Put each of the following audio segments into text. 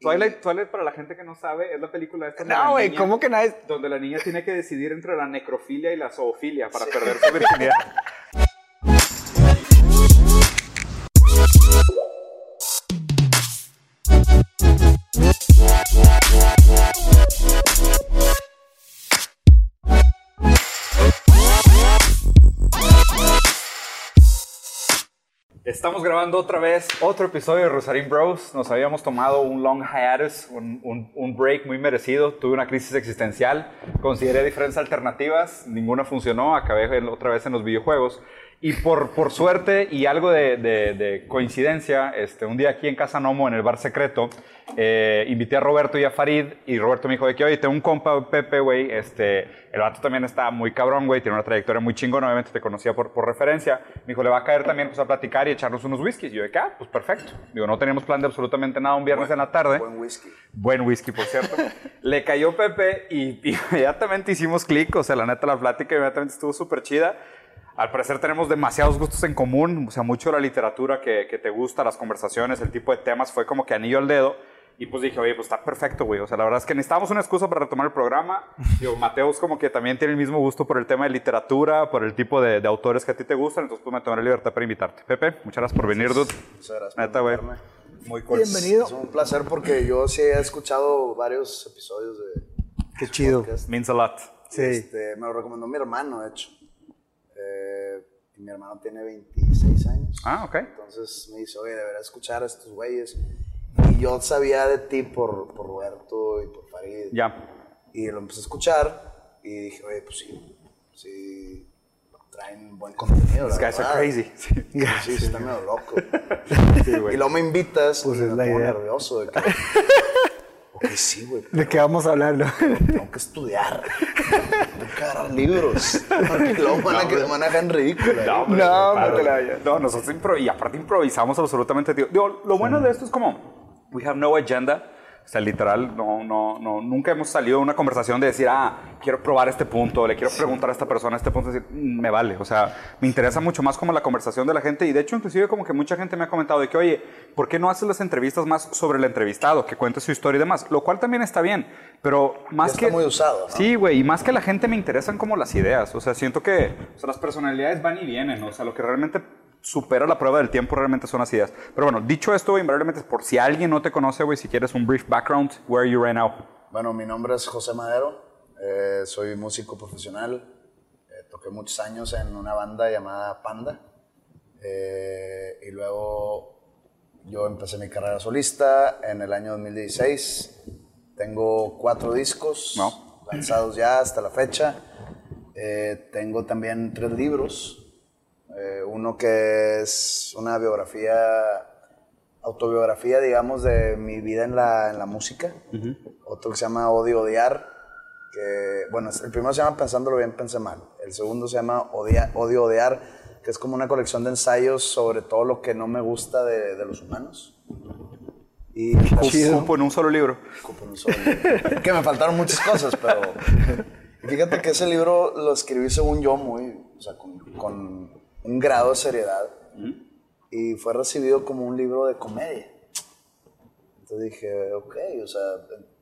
Twilight, Twilight, para la gente que no sabe, es la película esta No, güey, ¿cómo que nadie? Donde la niña tiene que decidir entre la necrofilia y la zoofilia para perder su virginidad. Estamos grabando otra vez otro episodio de Rosarín Bros. Nos habíamos tomado un long hiatus, un, un- un break muy merecido. Tuve una crisis existencial. Consideré diferentes alternativas. Ninguna funcionó. Acabé otra vez en los videojuegos. Y por, por suerte y algo de, de- de coincidencia, este, un día aquí en Casa Nomo, en el bar secreto, eh, invité a Roberto y a Farid. Y Roberto me dijo de que, oye, tengo un compa, Pepe, güey. Este, el vato también está muy cabrón, güey. Tiene una trayectoria muy chingona. Obviamente te conocía por, por referencia. Me dijo, le va a caer también pues, a platicar y echarnos unos whiskies. Y yo de que, ah, pues perfecto. Digo, no teníamos plan de absolutamente nada un viernes en la tarde. Buen whisky. Buen whisky, por cierto. Le cayó Pepe y inmediatamente hicimos clic. O sea, la neta, la plática inmediatamente estuvo súper chida. Al parecer tenemos demasiados gustos en común. O sea, mucho la literatura que, que te gusta, las conversaciones, el tipo de temas fue como que anillo al dedo. Y pues dije, oye, pues está perfecto, güey. O sea, la verdad es que necesitábamos una excusa para retomar el programa. Digo, Mateus como que también tiene el mismo gusto por el tema de literatura, por el tipo de, de autores que a ti te gustan. Entonces, pues me tomé la libertad para invitarte. Pepe, muchas gracias por venir, dude. Muchas gracias. Neta, güey. Muy cool. Bienvenido. Es un placer porque yo sí he escuchado varios episodios de Qué chido. podcast. Means a lot. Sí. Este, me lo recomendó mi hermano, de hecho. Y mi hermano tiene 26 años. Ah, ok. Entonces me dice, oye, deberías escuchar a estos güeyes. Y yo sabía de ti por, por Roberto y por Farid. Ya. Y lo empecé a escuchar y dije, oye, pues sí, sí, traen buen contenido. These guys are verdad". crazy. Sí, sí, sí, está medio loco. Sí, y luego me invitas Pues y es me la pongo idea. nervioso de que... ok, sí, güey, ¿De qué vamos a hablar? no? tengo que estudiar. Tengo que agarrar libros. Porque luego van a, que- en ridículo. No, hombre, No, no te la vayas. No, nosotros impro y aparte improvisamos absolutamente. Digo, digo, lo bueno de esto es como, we have no agenda. O sea, literal, no, no, no, nunca hemos salido de una conversación de decir, ah, quiero probar este punto, le quiero preguntar a esta persona este punto, decir, "Mm, me vale. O sea, me interesa mucho más como la conversación de la gente y de hecho, inclusive como que mucha gente me ha comentado de que, oye, ¿por qué no haces las entrevistas más sobre el entrevistado, que cuente su historia y demás? Lo cual también está bien, pero más Ya que... está muy usado, ¿no? Sí, güey, y más que la gente me interesan como las ideas. O sea, siento que o sea, las personalidades van y vienen. O sea, lo que realmente supera la prueba del tiempo realmente son las ideas. Pero bueno, dicho esto, güey, invariablemente, por si alguien no te conoce, güey, si quieres un brief background, where are you right now? Bueno, mi nombre es José Madero, eh, soy músico profesional, eh, toqué muchos años en una banda llamada Panda eh, y luego yo empecé mi carrera solista en el año 2016, tengo cuatro discos No. lanzados ya hasta la fecha, Eh, tengo también tres libros, Eh, uno que es una biografía autobiografía, digamos, de mi vida en la, en la música. Otro que se llama Odio Odiar, que, bueno, el primero se llama Pensándolo bien, pensé mal. El segundo se llama Odia- Odio Odiar, que es como una colección de ensayos sobre todo lo que no me gusta de, de los humanos. Y. Cupo en un solo libro. Ocupo un solo. que me faltaron muchas cosas, pero fíjate que ese libro lo escribí según yo muy, o sea, con, con un grado de seriedad y fue recibido como un libro de comedia. Entonces dije, ok, o sea,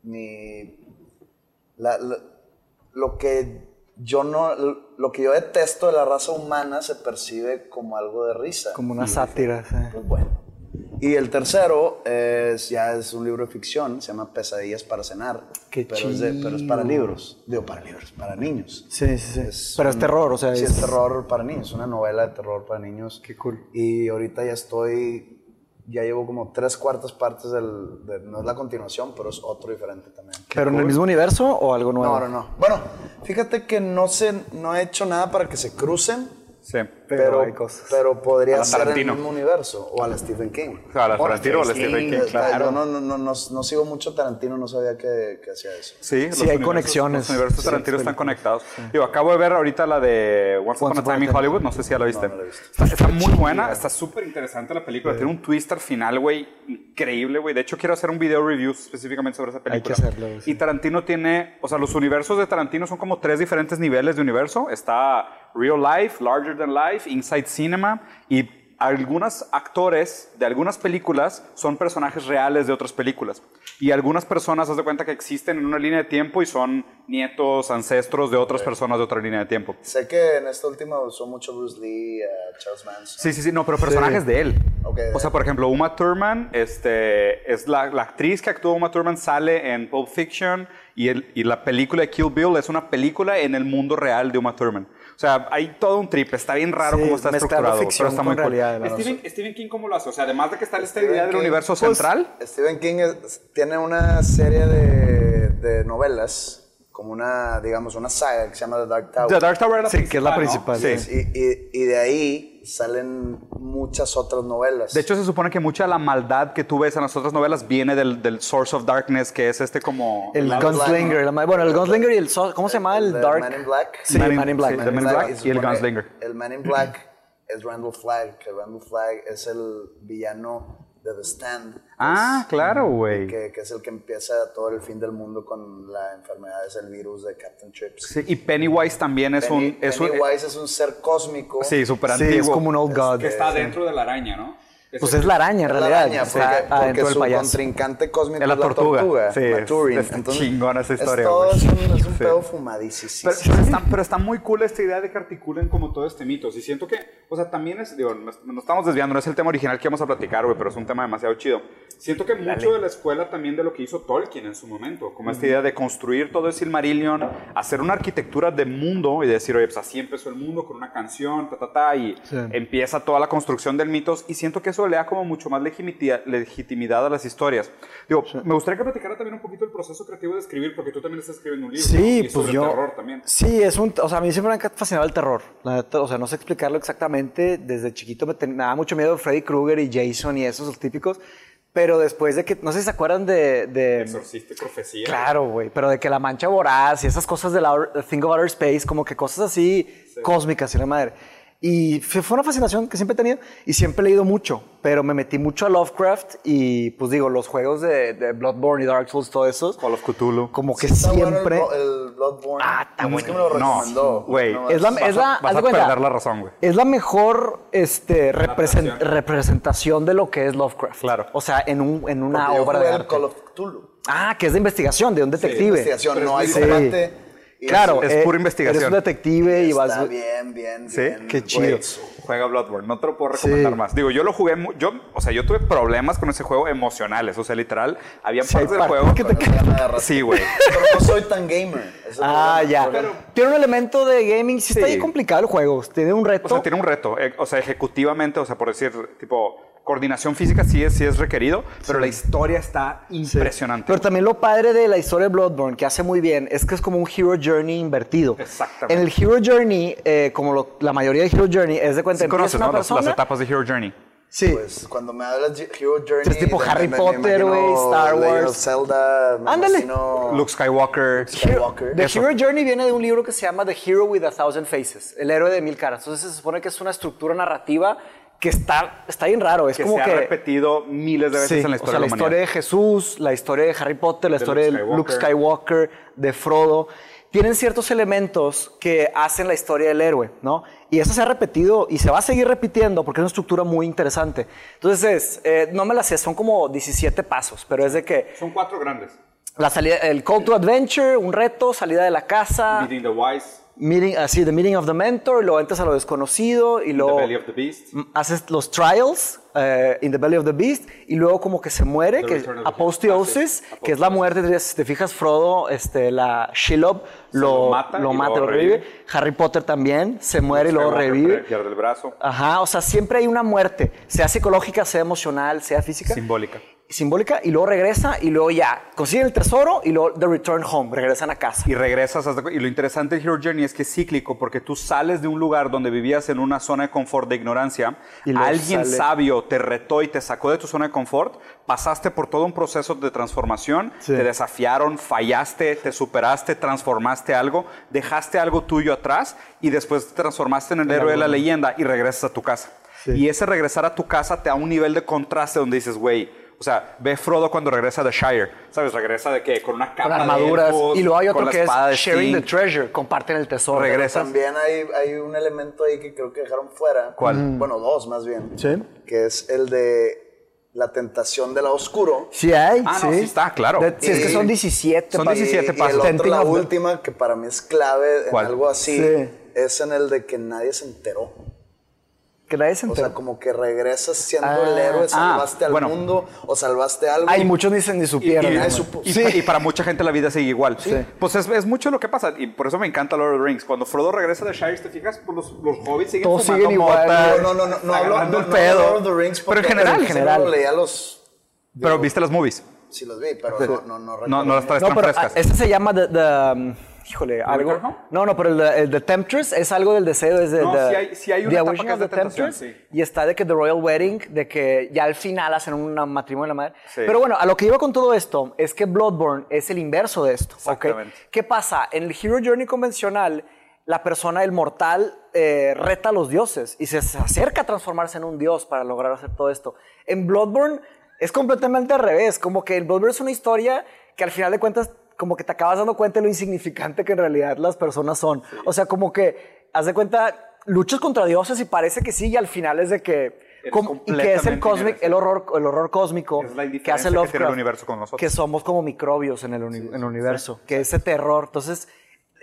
mi, la- la- lo que yo no, lo que yo detesto de la raza humana se percibe como algo de risa. Como una sátira. sí. Pues bueno. Y el tercero es, ya es un libro de ficción, se llama Pesadillas para cenar. Qué pero, es de- pero es para libros. Digo, para libros, para niños. Sí, sí, sí. Es Pero es un- terror, o sea, Sí, es... es terror para niños, una novela de terror para niños. Qué cool. Y ahorita ya estoy, ya llevo como tres cuartas partes del, de- no es la continuación, pero es otro diferente también. ¿Pero en el mismo universo o algo nuevo? No, no, no. Bueno, fíjate que no, sé, no he hecho nada para que se crucen, Sí. Pero pero, hay cosas. pero A podría ser en el mismo universo. O a la Stephen King. O sea, a la Bueno, Tarantino o a la Stephen King, claro. Yo no, no, no, no, no sigo mucho Tarantino, no sabía que, que hacía eso. Sí, Sí, hay universos- conexiones. Los universos Sí, Tarantino están conectados. Digo, acabo de ver ahorita la de Once, Upon a Time in Hollywood. No sé si ya la viste. No, no la he visto. Está, está muy buena, está súper interesante la película. Tiene un twist al final, güey, increíble, güey. De hecho, quiero hacer un video review específicamente sobre esa película. Hay que hacerlo, sí. Y Tarantino tiene, o sea, los universos de Tarantino son como tres diferentes niveles de universo. Está Real Life, Larger Than Life, Inside Cinema y algunos actores de algunas películas son personajes reales de otras películas. Y algunas personas, haz de cuenta que existen en una línea de tiempo y son nietos, ancestros de otras personas de otra línea de tiempo. Sé que en esta última usó mucho Bruce Lee, eh, Charles Manson. Sí, sí, sí, no, pero personajes de él. Ok, de o sea, por ejemplo, Uma Thurman, este, es la, la actriz que actuó Uma Thurman, sale en Pulp Fiction y, el- y la película de Kill Bill es una película en el mundo real de Uma Thurman. O sea, hay todo un trip, está bien raro Sí, cómo está estructurado, ficción pero está muy cool. Stephen King, ¿cómo lo hace? O sea, además de que está esta idea del universo pues, central, Stephen King es- tiene una serie de, de novelas, como una, digamos, una saga que se llama The Dark Tower. The Dark Tower era Sí, que es la ¿no? principal, Sí. sí. Y, y- y de ahí salen muchas otras novelas. De hecho, se supone que mucha de la maldad que tú ves en las otras novelas viene del, del Source of Darkness, que es este como... El Man in Gunslinger. la bueno, el Gunslinger y el... ¿Cómo se llama? El The Dark... Man in Black. Sí, Man in- Man in Black. sí, Man in Black y el Gunslinger. El Man in Black es Randall Flagg, que Randall Flagg es el villano de The Stand. Ah, claro, güey. Que, que es el que empieza todo el fin del mundo con la enfermedad, es el virus de Captain Trips. Sí, y Pennywise también es Penny- un... Es un Pennywise es un ser cósmico. sí, súper Sí, antiguo. es como un old god. Que está dentro de la araña, ¿no? Pues es la araña, en Es la realidad. araña, está porque, porque adentro del su payaso. contrincante cósmico Es la es tortuga. Sí, la es- está chingona esa es historia, todo- güey. Es un, es un Sí. pedo fumadísimo. Pero, pero está, pero está muy cool esta idea de que articulen como todo este mito. Y siento que, o sea, también es, digo, nos, nos estamos desviando, no es el tema original que vamos a platicar, güey, pero es un tema demasiado chido. Siento que mucho de la escuela también de lo que hizo Tolkien en su momento, como esta idea de construir todo el Silmarillion, hacer una arquitectura de mundo y decir, oye, pues así empezó el mundo con una canción, ta, ta, ta, y Sí. empieza toda la construcción del mitos. Y siento que eso le da como mucho más legitimidad, a las historias. Digo, me gustaría que platicara también un poquito el proceso creativo de escribir, porque tú también estás escribiendo un libro. ¿no? Sí, Y pues sobre yo. terror también. Sí, es un. O sea, a mí siempre me ha fascinado el terror. La neta, o sea, no sé explicarlo exactamente. Desde chiquito me, ten- me daba mucho miedo Freddy Krueger y Jason y esos los típicos. Pero después de que. No sé si se acuerdan de. de Exorcista y profecía. Claro, güey. Pero de que la mancha voraz y esas cosas de la Think of Outer Space, como que cosas así cósmicas y la madre. Y fue una fascinación que siempre he tenido y siempre he leído mucho, pero me metí mucho a Lovecraft y pues digo, los juegos de, de Bloodborne y Dark Souls, todo eso, Call of Cthulhu. como que Está bueno siempre... el, Blo- el Bloodborne. Ah, está Es que me lo No, recomendó. güey. No, Es la, Vas es a- la, vas a cuenta, perder la razón, güey. Es la mejor este, representación de lo que es Lovecraft. Claro. O sea, en, un, en una porque yo obra jugué de arte. Call of Cthulhu. Ah, que es de investigación, de un detective. Investigación, Pero no hay combate. Claro, Es eh, pura investigación. Eres un detective y Está vas... bien, bien, ¿Sí? bien. Qué chido. Juega Bloodborne, no te lo puedo recomendar Sí. más. Digo, yo lo jugué, yo, o sea, yo tuve problemas con ese juego emocionales, o sea, literal, había Sí, partes del juego que te. Sí, güey. Pero no soy tan gamer. Ah, problema. ya. Tiene un elemento de gaming, sí, está ahí complicado el juego. Tiene un reto. O sea, tiene un reto, eh, o sea, ejecutivamente, o sea, por decir, tipo, coordinación física sí es, sí es requerido, pero la historia está impresionante. Pero también lo padre de la historia de Bloodborne, que hace muy bien, es que es como un Hero Journey invertido. Exactamente. En el Hero Journey, eh, como lo- la mayoría de Hero Journey, es de cuenta Sí conoces, una ¿no? Las, persona. las etapas de Hero Journey. sí. Pues cuando me hablas de Hero Journey. Es tipo Harry Potter, güey, Star Wars. Zelda. Ándale. Luke Skywalker. Skywalker. The Eso. Hero Journey viene de un libro que se llama The Hero with a Thousand Faces, el héroe de mil caras. Entonces se supone que es una estructura narrativa que está, está bien raro. Es que como se ha que repetido miles de veces Sí, en la o historia sea, la de la historia de Jesús, la historia de Harry Potter, la De historia Luke de Luke Skywalker, de Frodo, tienen ciertos elementos que hacen la historia del héroe, ¿no? Y eso se ha repetido y se va a seguir repitiendo porque es una estructura muy interesante. Entonces, eh, no me la sé, son como 17 pasos, pero es de que Son cuatro grandes. la salida, el call to adventure, un reto, salida de la casa, Meeting the Wise, meeting, así, the meeting of the mentor, luego entras a lo desconocido y The luego Belly of the Beast. Mm, haces los trials eh, in the belly of the beast y luego como que se muere, The que the aposteosis, Ah, sí, que es la muerte, si te fijas, Frodo, este, la Shelob lo, lo mata lo y mata, lo revive. revive. Harry Potter también se muere y luego revive. Pierde el brazo. Ajá, o sea, siempre hay una muerte, sea psicológica, sea emocional, sea física. Simbólica. Simbólica, y luego regresa y luego ya consiguen el tesoro y luego the return home, regresan a casa. Y regresas hasta... Y lo interesante de Hero Journey es que es cíclico porque tú sales de un lugar donde vivías en una zona de confort de ignorancia, Y alguien sale- sabio te retó y te sacó de tu zona de confort, pasaste por todo un proceso de transformación, Sí. te desafiaron, fallaste, te superaste, transformaste algo, dejaste algo tuyo atrás y después te transformaste en el héroe de la leyenda y regresas a tu casa. Sí. Y ese regresar a tu casa te da un nivel de contraste donde dices, güey, O sea, ve Frodo cuando regresa de Shire, ¿sabes? Regresa de que con una capa Con de armaduras. elfos, y luego hay otro la que de es sharing the treasure, comparten el tesoro. Regresas. También hay, hay un elemento ahí que creo que dejaron fuera. ¿Cuál? Bueno, dos más bien. Sí. Que es el de la tentación del lado oscuro. Sí hay, Ah, no, sí está, claro. De- sí, es que son 17. son pa- 17 y, y el pasos. otro, la última, que para mí es clave en ¿Cuál? algo así, Sí. es en el de que nadie se enteró. Nadie se O sea, como que regresas siendo Ah, el héroe, ah, salvaste al bueno. mundo o salvaste algo. Hay muchos ni, se- ni supieron. y- y- Sí. y para mucha gente la vida sigue igual. Sí. Pues es, es mucho lo que pasa. Y por eso me encanta Lord of the Rings. Cuando Frodo regresa de Shire, ¿te fijas? Pues los, los hobbits siguen Todos fumando siguen igual. No, no, no, no, hablo, no, no pedo. Lord of the Rings pero en general. en general. solo leía los... Pero viste las movies. Sí los vi, pero no, no, no, No, no las traes No, tan pero frescas. ah, este se llama The... the, um, híjole, algo... No, no, pero el, de- el The Temptress es algo del deseo. Es de, No, the- sí hay- sí hay una etapa que es de Temptress, sí. Y está de que The Royal Wedding, de que ya al final hacen un matrimonio de la madre. Sí. Pero bueno, a lo que iba con todo esto es que Bloodborne es el inverso de esto. Exactamente. ¿Qué pasa? En el Hero Journey convencional, la persona, el mortal, eh, reta a los dioses y se, se acerca a transformarse en un dios para lograr hacer todo esto. En Bloodborne es completamente al revés. Como que el Bloodborne es una historia que al final de cuentas, como que te acabas dando cuenta de lo insignificante que en realidad las personas son. O sea, como que, haz de cuenta, luchas contra dioses y parece que sí, y al final es de que. Y que es el, cosmic, el, horror, el horror cósmico Es la que hace que tiene Lovecraft. el universo con nosotros. Que somos como microbios en el, uni- en el universo, que ese terror. Entonces,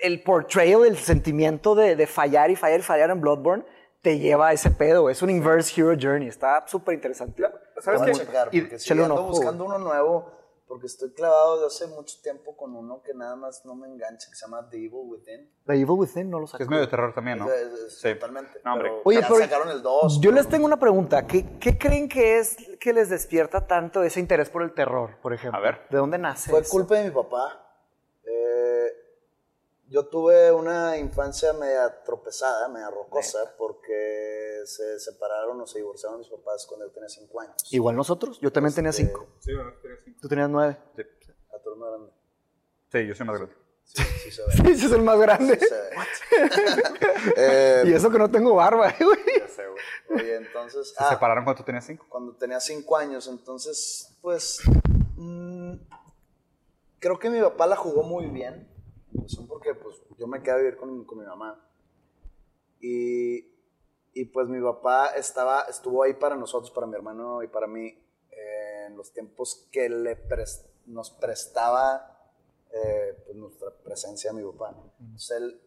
el portrayal, el sentimiento de, de fallar y fallar y fallar en Bloodborne te lleva a ese pedo. Es un inverse hero journey. Está súper interesante. ¿Sabes qué? checar, Y- sí, un ando buscando uno nuevo, porque estoy clavado desde hace mucho tiempo con uno que nada más no me engancha, que se llama The Evil Within. The Evil Within no lo sacó. Es medio de terror también, ¿no? Es- es- Sí. Totalmente. No, hombre. pero Oye, pero sacaron el 2. Yo les tengo una pregunta. ¿Qué, qué creen que es que les despierta tanto ese interés por el terror, por ejemplo? A ver. ¿De dónde nace? Fue eso? culpa de mi papá. Eh, yo tuve una infancia media tropezada, media rocosa, porque se separaron o se divorciaron mis papás cuando yo tenía 5 años. Igual nosotros. Yo también tenía Este, cinco. Sí, bueno, tenía cinco. Tú tenías nueve. Sí. A tu hermano grande. Sí, yo soy más grande. Sí, sí se ve. Ese es el más grande. se ve. Eh, Y eso que no tengo barba, güey. Ya sé, güey. oye, entonces... ¿Se ah, separaron cuando tú tenías cinco? cuando tenía cinco años. Entonces, pues, mm, creo que mi papá la jugó muy bien. Pues, porque pues, yo me quedé a vivir con, con mi mamá. Y, y, pues mi papá estaba, estuvo ahí para nosotros, para mi hermano y para mí, eh, en los tiempos que le pres- nos prestaba eh, pues, nuestra presencia a mi papá. Entonces él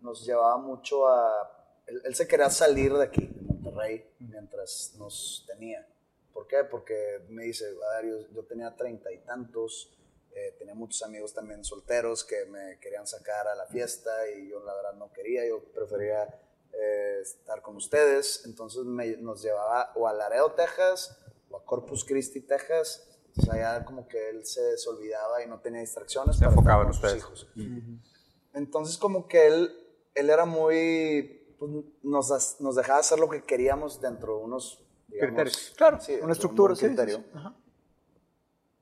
nos llevaba mucho a... Él, él se quería salir de aquí, de Monterrey, mientras nos tenía. ¿Por qué? Porque me dice, a ver, yo, yo tenía treinta y tantos, eh, tenía muchos amigos también solteros que me querían sacar a la fiesta y yo la verdad no quería, yo prefería eh, estar con ustedes. Entonces me- nos llevaba o a Laredo, Texas, o a Corpus Christi, Texas. Entonces allá como que él se, se olvidaba y no tenía distracciones. Se enfocaba en ustedes. hijos. Entonces como que él, él era muy, pues, nos, nos dejaba hacer lo que queríamos dentro de unos digamos, Criterios. Claro, sí, una un estructura, buen sí, sí, criterio. sí.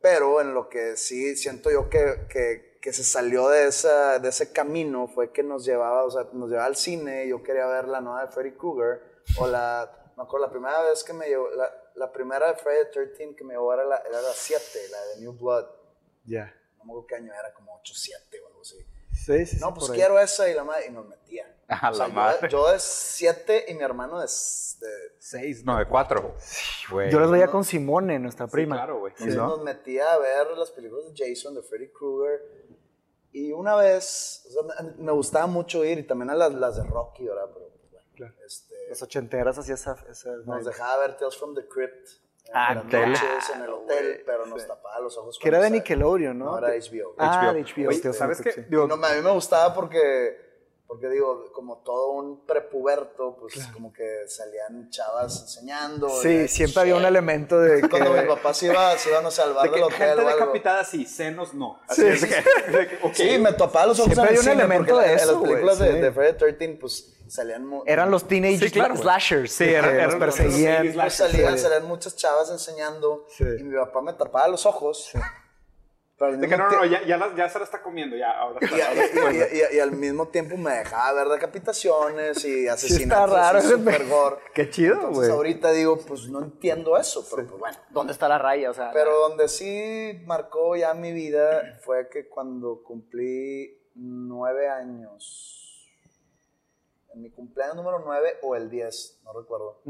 Pero en lo que sí siento yo que, que, que se salió de, esa, de ese camino fue que nos llevaba, o sea, nos llevaba al cine. Yo quería ver la nueva de Freddy Krueger. O la, me acuerdo, la primera vez que me llevó, la, la primera de Friday the 13 que me llevó era la, era la 7, la de New Blood. Ya. No me acuerdo qué año era, como 8, 7 o algo así. Sí, sí, No, sí, pues ahí. quiero esa y la madre, y nos metía. A O sea, la yo- madre. Yo, de 7 y mi hermano de, de Seis, no, de cuatro. güey. Yo los veía con Simone, nuestra prima. claro, güey. Entonces ¿no? nos metía a ver las películas de Jason, de Freddy Krueger. Y una vez, o sea, me, me gustaba mucho ir, y también a las, las de Rocky, ¿verdad? Pero bueno, Claro. este, Las ochenteras hacía esa... esa nos dejaba ver Tales from the Crypt. en Ah, las tele. noches en el hotel, pero nos Sí. tapaba los ojos. Que era de Nickelodeon, ¿no? No, era HBO. Ah, HBO. HBO. Oye, ¿sabes qué? sí. Digo, no, a mí me gustaba porque, porque digo, como todo un prepuberto, pues como que salían chavas enseñando. Sí, y- siempre había un elemento de que... Cuando mi papá se iba, se iban a salvar De que del hotel gente o algo. decapitada sí, senos no. Sí, Así es sí, que- de que, ok. Sí, me topaba los ojos Siempre en hay un elemento de en eso, las películas de, sí. de Friday the 13, pues salían... Eran los teenage Sí, claro, slashers. Sí, de era- que eran los los- perseguían. los Pues salían, Sí. salían muchas chavas enseñando Sí. y mi papá me tapaba los ojos. Pero De que no, no, no, ya, ya, la- ya se la está comiendo, ya, ahora y, está. ahora está. y- y- y- y al mismo tiempo me dejaba ver decapitaciones y asesinatos raro así ese super pe- gore. Qué chido, Entonces güey. ahorita digo, pues no entiendo eso, pero pues bueno. ¿Dónde está la raya? O sea, Pero donde sí marcó ya mi vida fue que cuando cumplí nueve años, en mi cumpleaños número nueve o el 10, no recuerdo,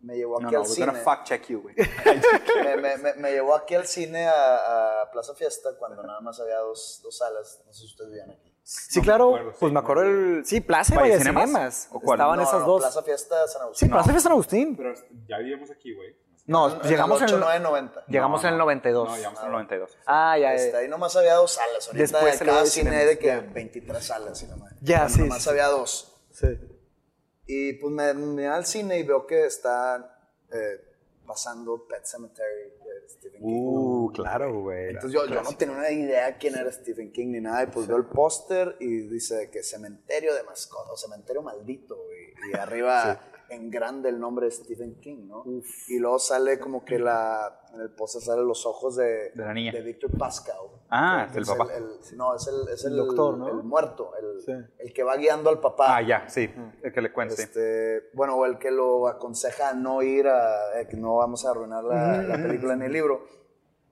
me llevó No, aquí no, al we're cine. fact check you, güey. me, me- me- me llevó aquí al cine a, a Plaza Fiesta cuando nada más había dos, dos salas. No sé si ustedes vivían aquí. sí, No claro. acuerdo, sí, pues me acuerdo el. Sí, Plaza y ¿Valle Cinemas? Cinemas. ¿O cuál? Estaban No, esas no, dos. Plaza Fiesta San Sí, Agustín. Plaza Fiesta San Agustín. Pero ya vivíamos aquí, güey. No, En pues llegamos en, el el, 8990. llegamos No, en el no. 92. No, llegamos en el 92. Ah, ya, Este, ya. ahí nomás había dos salas. Ahorita Después cada cine de que ya. 23 salas. y nomás. Ya, sí, Nomás sí. había dos. Sí. Y pues me, me al cine y veo que está eh, pasando Pet Cemetery de Stephen King. Uh, claro, güey. Entonces yo, yo no tenía una idea quién era Stephen King ni nada, y pues veo el póster y dice que cementerio de mascotas, o cementerio maldito, y arriba en grande el nombre de Stephen King, ¿no? Y luego sale como que la, en el póster salen los ojos de, De la niña. de Victor Pascal. Ah, que el es papá. el- no, es el, es el, El doctor, ¿no? el muerto, el, Sí. el que va guiando al papá. Ah, ya, sí. El que le cuente. Este, bueno, o el que lo aconseja a no ir a, eh, que no vamos a arruinar la, la película ni el libro.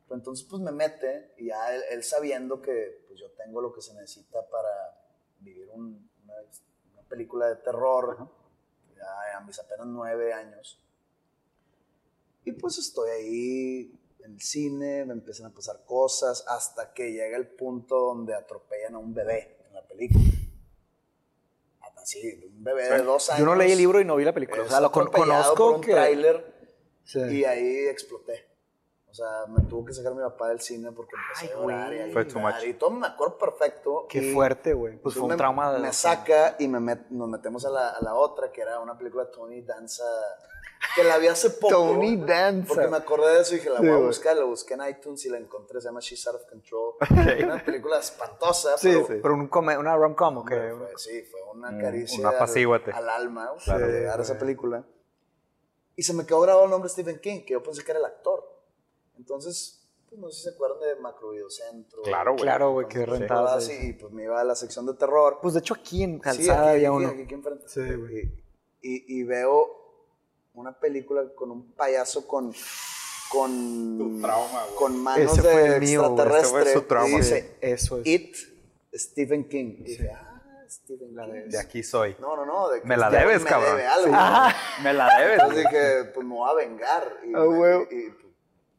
Pero entonces, pues me mete y ya él, él sabiendo que pues, yo tengo lo que se necesita para vivir un- una, una película de terror, ya a mis apenas nueve años. Y pues estoy ahí en el cine, me empiezan a pasar cosas hasta que llega el punto donde atropellan a un bebé en la película. Así, un bebé de dos años. Yo no leí el libro y no vi la película. O sea, lo con- atropellado por conozco un que. tráiler Sí. y ahí exploté. O sea, me tuvo que sacar mi papá del cine porque empecé Ay, a llorar güey. y a Fue much. Y todo me acuerdo perfecto. Qué y fuerte, güey. Pues fue un me- trauma. de- Me saca y me met- nos metemos a la, a la otra, que era una película de Tony Danza, que la vi hace poco. Tony Danza. Porque me acordé de eso y dije, la Sí, voy a buscar. La busqué en iTunes y la encontré. Se llama She's Out of Control. Una película espantosa. Sí, pero, sí. Pero un come- una rom-com, ¿o qué? Fue- sí, fue una Mm, caricia una al- apacíguate. al, alma Claro. de dar esa güey. película. Y se me quedó grabado el nombre Stephen King, que yo pensé que era el actor. Entonces, pues no sé si se acuerdan de Macrovideocentro. Claro, güey. Claro, güey, que ahí. así, y pues me iba a la sección de terror. Pues de hecho aquí en Sí, Calzada aquí, había aquí, uno. aquí, aquí enfrente. Sí, güey. Y, y- veo una película con un payaso con con, Tu trauma, güey. con manos Ese fue de el mío, extraterrestre. Ese fue su trauma. Y dice, Eso es. It, Stephen King. Y dije, ah, Stephen King. De aquí soy. No, no, no. de que Me la debes, me cabrón. debe algo. Me la debes. Entonces dije, pues me voy a vengar. Y, Ah, me- güey. y-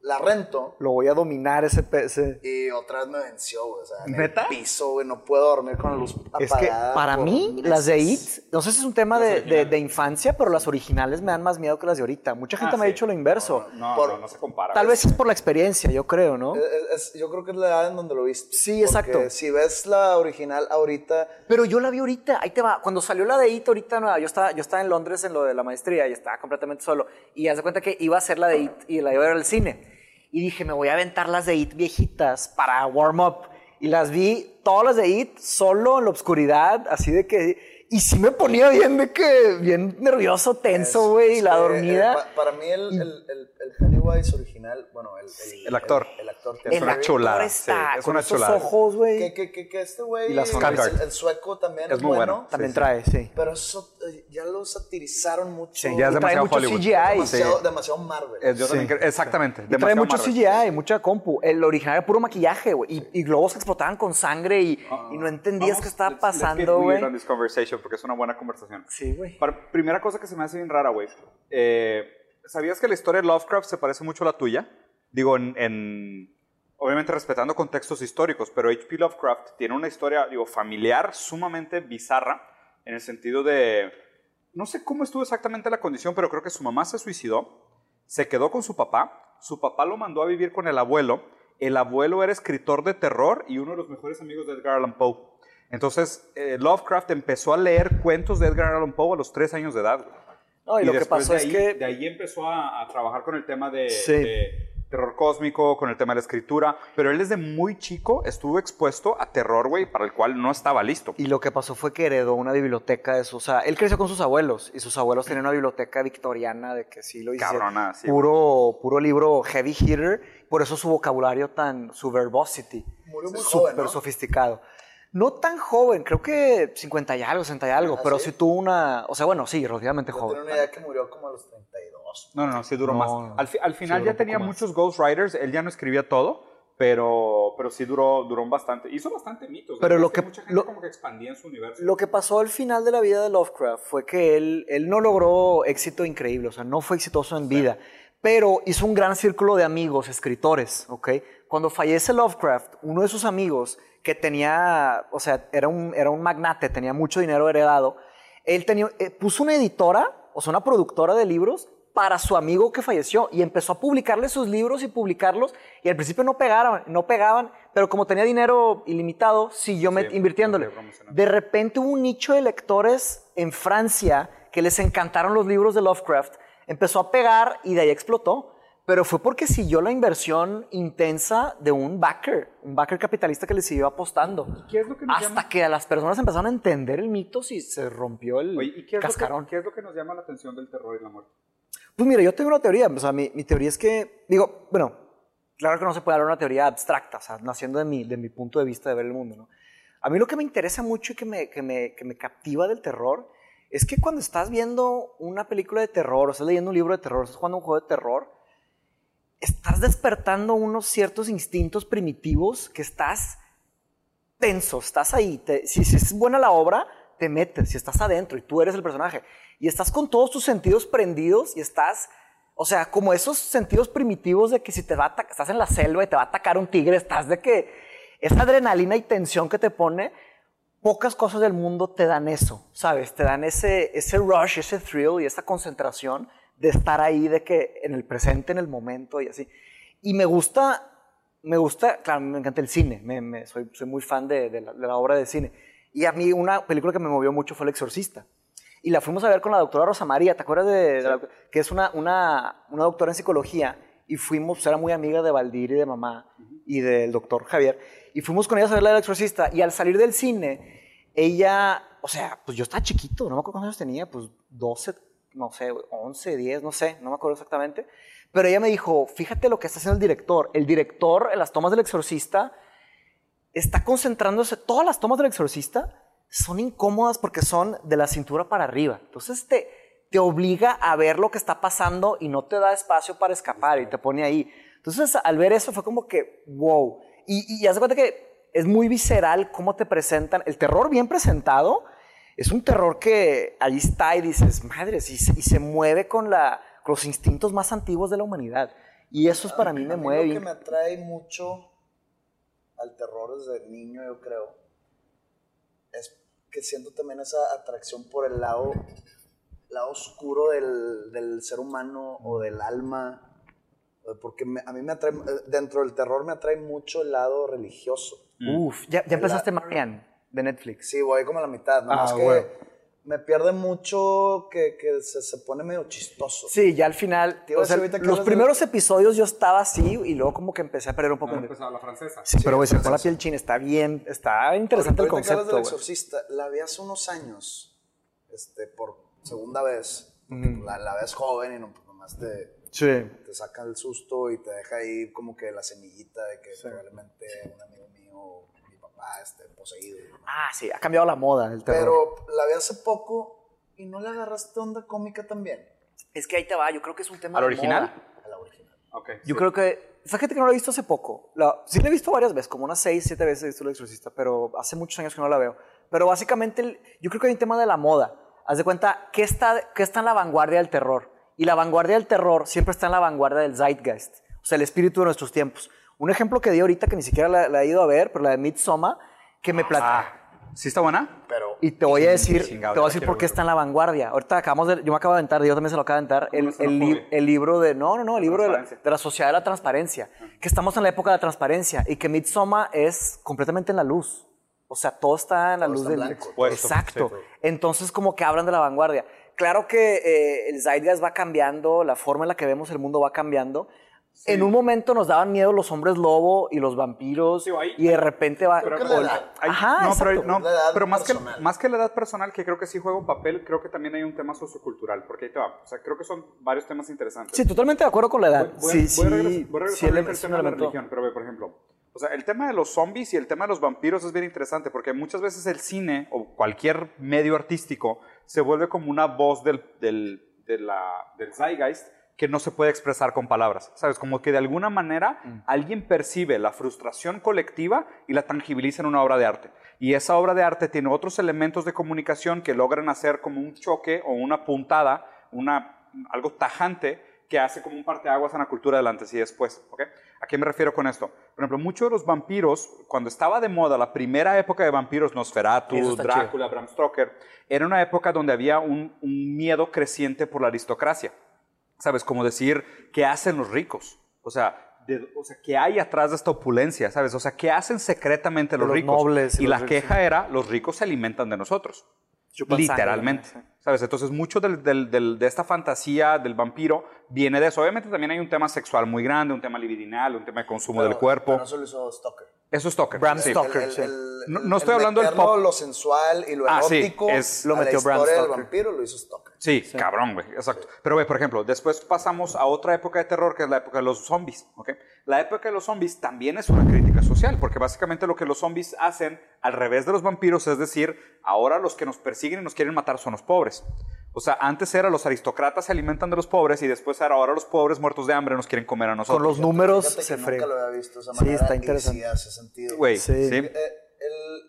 la rento. Lo voy a dominar ese... ese- Y otra vez me venció, güey. O sea, en ¿Neta? el piso, güey. No puedo dormir con la luz Es apagada. que para mí, las de It, no sé si es un tema de, de- infancia, pero las originales me dan más miedo que las de ahorita. Mucha gente Ah, me ha dicho lo inverso. No, Por- no, no se compara. Tal vez es por la experiencia, yo creo, ¿no? Es- es- yo creo que es la edad en donde lo viste. Sí, exacto. Si ves la original ahorita, Pero yo la vi ahorita, ahí te va. Cuando salió la de It ahorita, nueva, yo estaba, yo estaba en Londres en lo de la maestría y estaba completamente solo. Y haz de cuenta que iba a hacer la de It y la iba a ver al cine. Y dije, me voy a aventar las de It viejitas para warm up. Y las vi, todas las de It, solo en la oscuridad, así de que... Y sí me ponía bien de que, bien nervioso, tenso, güey, y la eh, dormida. eh, pa- para mí el, el, el, el Pennywise original, bueno, el, el, El actor. El, el actor. Es el una actor chulada, está sí, es con una esos chulada. ojos, güey. Que, que, que, que este güey, Y la el, sueco también Es es, muy bueno. bueno. También Sí, trae, sí. Pero eso eh, ya lo satirizaron mucho. Sí, ya es demasiado mucho Hollywood. CGI. demasiado, demasiado Marvel. Yo también exactamente. Y trae mucho Marvel. CGI, mucha compu. El original era puro maquillaje, güey. Y, y globos que explotaban con sangre y, y no entendías Vamos, qué estaba pasando, güey. Porque es una buena conversación. Sí, güey. Primera cosa que se me hace bien rara, güey. Eh, ¿Sabías que la historia de Lovecraft se parece mucho a la tuya? Digo, en, en- obviamente respetando contextos históricos, pero H.P. Lovecraft tiene una historia, digo, familiar sumamente bizarra, en el sentido de, no sé cómo estuvo exactamente la condición, pero creo que su mamá se suicidó, se quedó con su papá, su papá lo mandó a vivir con el abuelo, el abuelo era escritor de terror y uno de los mejores amigos de Edgar Allan Poe. Entonces, eh, Lovecraft empezó a leer cuentos de Edgar Allan Poe a los tres años de edad. güey. No, y, lo que pasó de es ahí- que. De ahí empezó a, a trabajar con el tema de, Sí. de, terror cósmico, con el tema de la escritura, pero él desde muy chico estuvo expuesto a terror, güey, para el cual no estaba listo. Y lo que pasó fue que heredó una biblioteca de sus... O sea, él creció con sus abuelos y sus abuelos tenían una biblioteca victoriana de que sí lo hicieron. Cabrona, sí, Puro, puro libro heavy hitter, por eso su vocabulario tan... su verbosity. Murió muy súper joven, ¿no? sofisticado. No tan joven, creo que 50 y algo, 60 y algo, ¿Ah, pero sí? sí tuvo una... O sea, bueno, sí, relativamente Yo joven. una idea que murió como a los 32. No, no, no, sí duró No, más. Al, fi- al final Sí, ya tenía muchos Ghostwriters, él ya no escribía todo, pero, pero sí duró, duró bastante. Hizo bastante mitos. Pero ¿no? lo Es que- Mucha gente lo- como que expandía en su universo. Lo que pasó al final de la vida de Lovecraft fue que él, él no logró éxito increíble, o sea, no fue exitoso en vida, pero hizo un gran círculo de amigos, escritores, ¿ok? Cuando fallece Lovecraft, uno de sus amigos, que tenía, o sea, era un, era un magnate, tenía mucho dinero heredado, él tenía, eh, puso una editora, o sea, una productora de libros para su amigo que falleció y empezó a publicarle sus libros y publicarlos y al principio no pegaban, no pegaban, pero como tenía dinero ilimitado, siguió Sí, invirtiéndole. De repente hubo un nicho de lectores en Francia que les encantaron los libros de Lovecraft, empezó a pegar y de ahí explotó. Pero fue porque siguió la inversión intensa de un backer, un backer capitalista que le siguió apostando. ¿Qué es lo que nos Hasta llama? que a las personas empezaron a entender el mito y se rompió el Oye, ¿y qué es, lo cascarón. que, qué es lo que nos llama la atención del terror y la muerte? Pues mira, yo tengo una teoría. O sea, mi, mi teoría es que, digo, bueno, claro que no se puede hablar de una teoría abstracta, o sea, naciendo de mi, de mi punto de vista de ver el mundo, ¿no? A mí lo que me interesa mucho y que me, que me, que me captiva del terror es que cuando estás viendo una película de terror, o estás leyendo un libro de terror, o estás jugando un juego de terror, estás despertando unos ciertos instintos primitivos que estás tenso, estás ahí. te- si, es buena la obra, te metes, si estás adentro y tú eres el personaje. Y estás con todos tus sentidos prendidos y estás, o sea, como esos sentidos primitivos de que si te va a estás en la selva y te va a atacar un tigre, estás de que esa adrenalina y tensión que te pone, pocas cosas del mundo te dan eso, ¿sabes? Te dan ese, ese rush, ese thrill y esa concentración de estar ahí, de que en el presente, en el momento y así. Y me gusta, me gusta, claro, me encanta el cine, me, me- soy, soy muy fan de, de la, de la obra de cine. Y a mí una película que me movió mucho fue El Exorcista. Y la fuimos a ver con la doctora Rosa María, ¿te acuerdas de, de la- que es una, una, una doctora en psicología? Y fuimos, era muy amiga de Valdir y de mamá y del doctor Javier. Y fuimos con ella a ver la del Exorcista. Y al salir del cine, ella, o sea, pues yo estaba chiquito, no me acuerdo cuántos años tenía, pues 12, no sé, 11, 10, no sé, no me acuerdo exactamente. Pero ella me dijo, fíjate lo que está haciendo el director. El director en las tomas del exorcista está concentrándose, todas las tomas del exorcista son incómodas porque son de la cintura para arriba. Entonces te, te obliga a ver lo que está pasando y no te da espacio para escapar y te pone ahí. Entonces al ver eso fue como que, wow. Y, y de cuenta que es muy visceral cómo te presentan. El terror bien presentado es un terror que ahí está y dices, madre, y se, y se mueve con, la, con los instintos más antiguos de la humanidad. Y eso es para mí me A mueve Lo que me atrae mucho al terror desde niño, yo creo, es que siento también esa atracción por el lado, lado oscuro del, del ser humano o del alma. eh, Porque me- a mí me atrae, eh, dentro del terror me atrae mucho el lado religioso. Uf, ya, ya empezaste Marianne de Netflix. Sí, voy como a la mitad, nada Ah, más que bueno. me pierde mucho que, que se, se pone medio chistoso. Sí, ya al final, o sea, los de- primeros episodios yo estaba así y luego como que empecé a perder un poco. No, de- empezaba la francesa. Sí, pero güey, se pone la piel china, está bien, está interesante el Ahorita que concepto. del exorcista, la vi hace unos años, este, por segunda vez. la, la ves joven y no, pues, nomás te, Sí. te saca el susto y te deja ahí como que la semillita de que probablemente un amigo mío, papá, esté poseído. Ah, sí, ha cambiado la moda el terror. Pero la vi hace poco y no le agarraste onda cómica también. es que ahí te va, yo creo que es un tema ¿Al original? moda. A la original. Ok. Yo sí. creo que, fíjate que no la he visto hace poco. La- sí la he visto varias veces, como unas seis, siete veces he visto El Exorcista, pero hace muchos años que no la veo. Pero básicamente, el- yo creo que hay un tema de la moda. Haz de cuenta, ¿qué está, qué está en la vanguardia del terror? Y la vanguardia del terror siempre está en la vanguardia del zeitgeist, o sea, el espíritu de nuestros tiempos. Un ejemplo que di ahorita, que ni siquiera la, la he ido a ver, pero la de Midsommar, que me platicó. Ah, ¿sí está buena? Pero Y te voy a decir, chingado, te voy a decir por qué está en la vanguardia. Ahorita acabamos de, yo me acabo de aventar, yo también se lo acabo de aventar, el, el, li- el libro de, no, no, no, el libro de la, de la sociedad de la transparencia. Que estamos en la época de la transparencia y que Midsommar es completamente en la luz. O sea, todo está en la Todo luz del... Expuesto, Exacto. sí. Entonces, como que hablan de la vanguardia. Claro que eh, el zeitgeist va cambiando, la forma en la que vemos el mundo va cambiando. En un momento nos daban miedo los hombres lobo y los vampiros. Sí, ahí- y de repente va. Creo que la edad. Hay- Ajá, no, pero, exacto. no, La edad pero más, que, personal. más que la edad personal, que creo que sí juega un papel, creo que también hay un tema sociocultural, porque ahí te va. O sea, creo que son varios temas interesantes. Sí, totalmente de acuerdo con la edad. Voy, sí, sí, voy a regresar, sí. voy a regresar sí, el- tema de la religión, pero ve, por ejemplo, o sea, el tema de los zombies y el tema de los vampiros es bien interesante, porque muchas veces el cine o cualquier medio artístico se vuelve como una voz del, del, de la- del zeitgeist que no se puede expresar con palabras, ¿sabes? Como que de alguna manera Mm. alguien percibe la frustración colectiva y la tangibiliza en una obra de arte. Y esa obra de arte tiene otros elementos de comunicación que logran hacer como un choque o una puntada, una, algo tajante que hace como un parteaguas en la cultura del antes y después. ¿ok? ¿A qué me refiero con esto? Por ejemplo, muchos de los vampiros, cuando estaba de moda la primera época de vampiros, Nosferatu, Drácula, Bram Stoker, era una época donde había un, un miedo creciente por la aristocracia. ¿Sabes? Como decir, ¿qué hacen los ricos? O sea, de- o sea, ¿qué hay atrás de esta opulencia? ¿Sabes? O sea, ¿qué hacen secretamente los, los ricos? nobles y y los la ricos, queja era, los ricos se alimentan de nosotros. Chupan sangre, Literalmente. sí. ¿Sabes? Entonces, mucho del- del- del- de esta fantasía del vampiro viene de eso. Obviamente también hay un tema sexual muy grande, un tema libidinal, un tema de consumo del Pero- cuerpo. pero eso lo hizo Stoker. Eso es Stoker. Bram sí. Stoker. El- el- sí. el- No- el- no estoy el hablando del pop. lo sensual y lo Ah, sí, erótico es- lo a la metió Bram del Stoker. vampiro lo hizo Stoker. Sí, cabrón, güey, exacto. Pero ve, por ejemplo, después pasamos a otra época de terror que es la época de los zombies, ¿ok? La época de los zombies también es una crítica social, porque básicamente lo que los zombies hacen al revés de los vampiros es decir, ahora los que nos persiguen y nos quieren matar son los pobres. O sea, antes era los aristócratas se alimentan de los pobres y después era ahora los pobres muertos de hambre nos quieren comer a nosotros. Con los números se nunca frega. lo había visto de esa Sí, manera está y interesante. sí hace sentido. Güey, Sí. sí. Eh, el-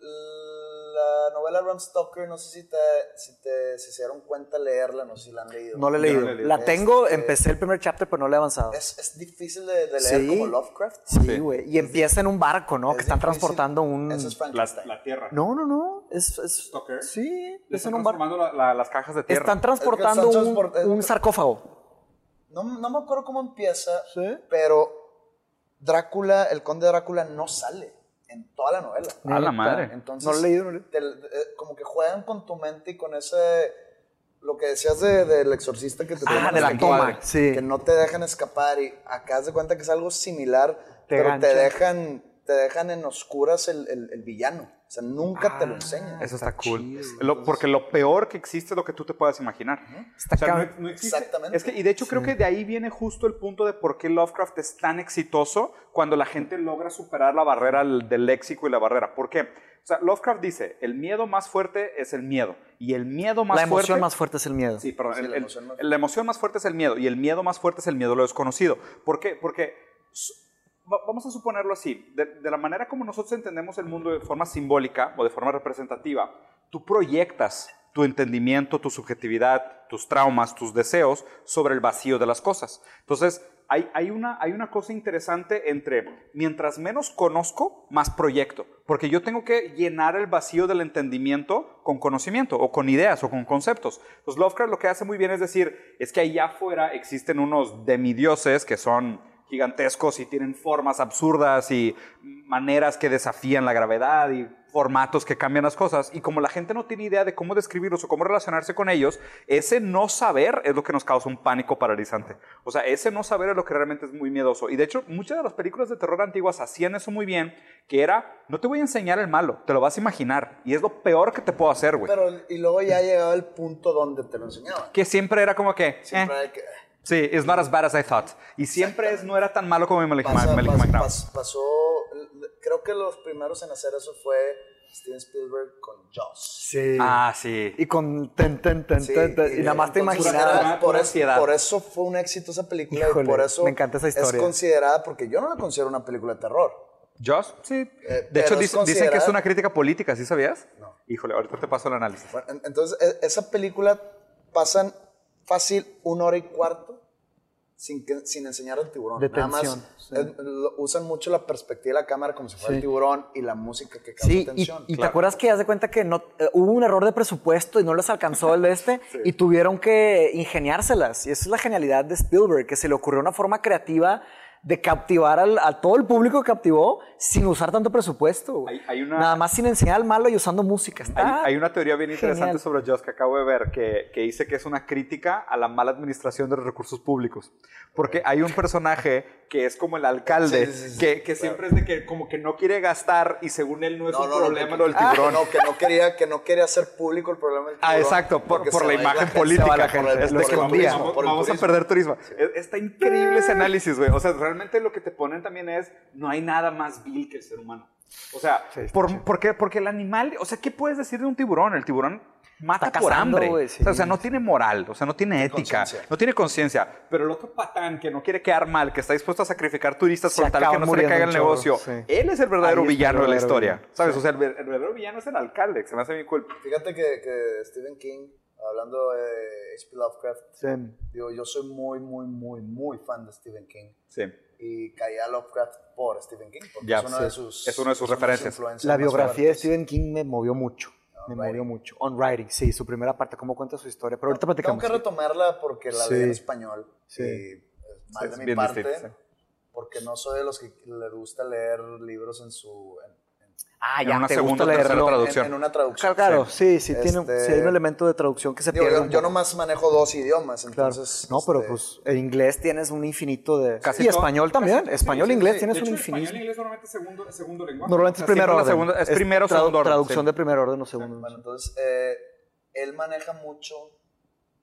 la novela Bram Stoker, no sé si, te, si, te, si se dieron cuenta leerla, no sé si la han leído. No la he no leído. la leído. La tengo, Este- empecé el primer chapter, pero no le he avanzado. Es, es difícil de, de leer Sí. como Lovecraft. Sí, güey. Y empieza en un barco, ¿no? Es que están difícil. transportando un. Eso es La, la tierra. No, no, no. Es. es... Stoker. Sí, Le es están en un barco. transformando la- la- las cajas de tierra. Están transportando están un, transport- un sarcófago. No, no me acuerdo cómo empieza, Sí. pero Drácula, el conde Drácula no sale en toda la novela. A la madre. Entonces, No lo he leído, no lo he leído. te- eh, como que juegan con tu mente y con ese, lo que decías de- del exorcista que te Ah, de la hasta toma, que- sí. que no te dejan escapar y acá de cuenta que es algo similar, Te pero te dejan, te dejan en oscuras el, el- el villano. O sea, nunca te lo enseñan. Eso está, cool. Lo- porque lo peor que existe es lo que tú te puedas imaginar. Está O sea, no- no Exactamente. Es que, y de hecho creo que de ahí viene justo el punto de por qué Lovecraft es tan exitoso cuando la gente logra superar la barrera del léxico y la barrera. ¿Por qué? O sea, Lovecraft dice, el miedo más fuerte es el miedo. Y el miedo más La emoción fuerte... más fuerte es el miedo. Sí, perdón. Sí, el- la el- emoción más- la emoción más fuerte es el miedo y el miedo más fuerte es el miedo a lo desconocido. ¿Por qué? Porque vamos a suponerlo así. De, la manera como nosotros entendemos el mundo de forma simbólica o de forma representativa, tú proyectas tu entendimiento, tu subjetividad, tus traumas, tus deseos sobre el vacío de las cosas. Entonces, hay, una, hay una cosa interesante entre mientras menos conozco, más proyecto. Porque yo tengo que llenar el vacío del entendimiento con conocimiento o con ideas o con conceptos. Pues Lovecraft lo que hace muy bien es decir, es que allá afuera existen unos demidioses que son gigantescos y tienen formas absurdas y maneras que desafían la gravedad y formatos que cambian las cosas. Y como la gente no tiene idea de cómo describirlos o cómo relacionarse con ellos, ese no saber es lo que nos causa un pánico paralizante. O sea, ese no saber es lo que realmente es muy miedoso. Y de hecho, muchas de las películas de terror antiguas hacían eso muy bien, que era, no te voy a enseñar el malo, te lo vas a imaginar. Y es lo peor que te puedo hacer, güey. Pero, y luego ya llegaba el punto donde te lo enseñaban. Que siempre era como que... Siempre eh, que... Sí, it's not as bad as I thought. Y siempre es, no era tan malo como me lo imaginaba. pas- pasó, creo que los primeros en hacer eso fue Steven Spielberg con Jaws. Sí. Ah, sí. Y con ten, ten, ten, Sí, ten, ten, y nada más te imaginabas. por, ansiedad. por eso fue un éxito esa película Híjole, y por eso me encanta esa historia. es considerada, porque yo no la considero una película de terror. ¿Joss? Sí. Eh, de hecho, es dice- dicen que es una crítica política, ¿sí sabías? No. Híjole, ahorita te paso el análisis. Bueno, en- entonces, e- esa película pasan fácil una hora y cuarto sin, que, sin enseñar al tiburón. De Nada más sí. eh, lo- usan mucho la perspectiva de la cámara como si fuera el tiburón y la música que causa Sí, y, tensión. y te claro. acuerdas que haz de cuenta que no, eh, hubo un error de presupuesto y no les alcanzó el de este y tuvieron que ingeniárselas. Y esa es la genialidad de Spielberg, que se le ocurrió una forma creativa de captivar al- a todo el público que captivó sin usar tanto presupuesto. Hay- hay una- Nada más sin enseñar al malo y usando música. Está Hay, hay una teoría bien interesante genial. sobre Just que acabo de ver que, que dice que es una crítica a la mala administración de los recursos públicos. Porque hay un personaje que es como el alcalde, Sí, sí, sí, que, que claro. siempre es de que como que no quiere gastar y según él no es un no, problema lo del ah, tiburón. no, que no quería, que no quería hacer público el problema del Ah, tiburón, exacto, por, por la imagen política. gente, vamos, turismo, vamos- por el vamos a perder turismo. Es- Está increíble ese análisis, güey. O sea, realmente lo que te ponen también es, no hay nada más vil que el ser humano. O sea, Sí, por, chido. ¿por qué? Porque el animal, o sea, ¿qué puedes decir de un tiburón? El tiburón mata Está por cazando, hambre. güey, sí. o, sea, o sea, no tiene moral, o sea, no tiene ética, no tiene conciencia. Pero el otro patán que no quiere quedar mal, que está dispuesto a sacrificar turistas Se por tal que no se le caiga el chorro, negocio, sí. él es el verdadero el villano de la historia. villano, ¿Sabes? sí. O sea, el, el verdadero villano es el alcalde, que se me hace bien cool. Fíjate que, que Stephen King, hablando de H.P. Lovecraft, Sí. digo, yo soy muy, muy, muy, muy fan de Stephen King. Sí. Y caí a Lovecraft por Stephen King, porque es, uno sí. de sus, Es uno de sus referencias. La biografía de. Stephen King me movió mucho. Me movió mucho. On Writing, sí, su primera parte, cómo cuenta su historia. Pero ahorita Tengo platicamos. que retomarla porque la Sí. leí en español. Sí. Y Sí, de es mi parte, sí. porque no soy de los que le gusta leer libros en su... en- Ah, En ya, una te segunda gusta leerlo. en- traducción. En, una traducción. Claro, sí, sí, tiene, Este- sí hay un elemento de traducción que se Digo, pierde. yo, un yo nomás manejo dos idiomas, Claro. entonces... no, pero este, pues en inglés tienes un infinito de. Casi y todo- español también. casi- español sí, e inglés sí. tienes De un hecho, infinito. Español e inglés normalmente es segundo, segundo lenguaje. Normalmente O es sea, primer orden. segunda- es primero o tradu- segundo orden. Traducción sí. de primer orden o segundo. Bueno, entonces, eh, él maneja mucho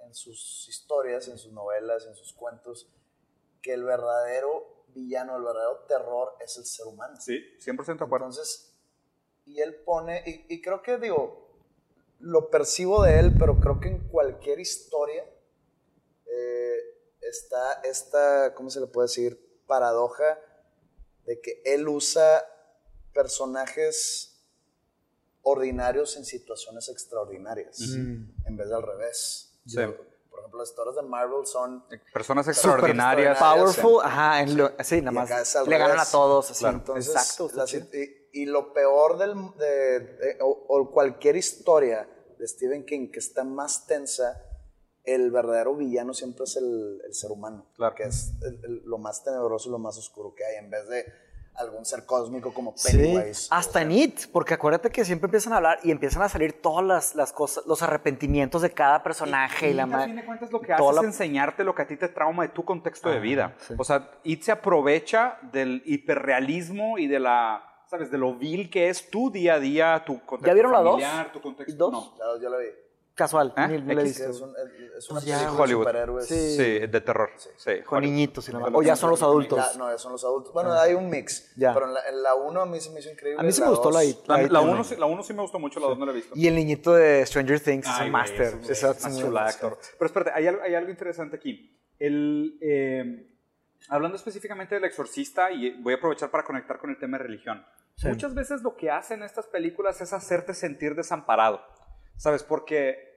en sus historias, en sus novelas, en sus cuentos, que el verdadero villano, el verdadero terror es el ser humano. Sí, 100% de acuerdo. Entonces, y él pone, y, y creo que digo, lo percibo de él, pero creo que en cualquier historia eh, está esta, ¿cómo se le puede decir? Paradoja de que él usa personajes ordinarios en situaciones extraordinarias, en vez de al revés. Sí. Por ejemplo, las historias de Marvel son Personas extraordinarias. extraordinarias. Powerful, ajá, en lo- sí, nada más. Le ganan a todos, así. Claro. Entonces, Exacto. la y, y lo peor del, de, de- o, o cualquier historia de Stephen King que está más tensa, el verdadero villano siempre es el, el ser humano, Claro. que es el- el- lo más tenebroso y lo más oscuro que hay, en vez de algún ser cósmico como Sí, Pennywise. o hasta sea, en It, porque acuérdate que siempre empiezan a hablar y empiezan a salir todas las, las cosas, los arrepentimientos de cada personaje y, la a madre. fin de cuentas lo que hace es la- enseñarte lo que a ti te trauma de tu contexto de Ah, vida. sí. O sea, It se aprovecha del hiperrealismo y de la, ¿sabes? De lo vil que es tu día a día, tu contexto ¿Ya vieron la dos? familiar, tu contexto... ¿Y dos? No. Ya, ya lo vi. Casual, ¿Eh? ni- ni la he X. visto. Es, un- es una Pues película Hollywood. de superhéroes. Sí. Sí, de terror. Sí, Con Hollywood. niñitos y la madre. O ya son los adultos. Ya, no, ya son los adultos. Bueno, hay un mix. Ya. Pero en la, en la uno a mí se me hizo increíble. A mí sí la me gustó dos- la It. La, It la también. uno, sí- la uno sí me gustó mucho, la dos no la he visto. Y el niñito de Stranger Things es Ay, un es un- Esa- es de actor. Pero espérate, hay, algo- hay algo interesante aquí. El, eh, hablando específicamente del exorcista, y voy a aprovechar para conectar con el tema de religión. Sí. Muchas veces lo que hacen estas películas es hacerte sentir desamparado. ¿Sabes? Porque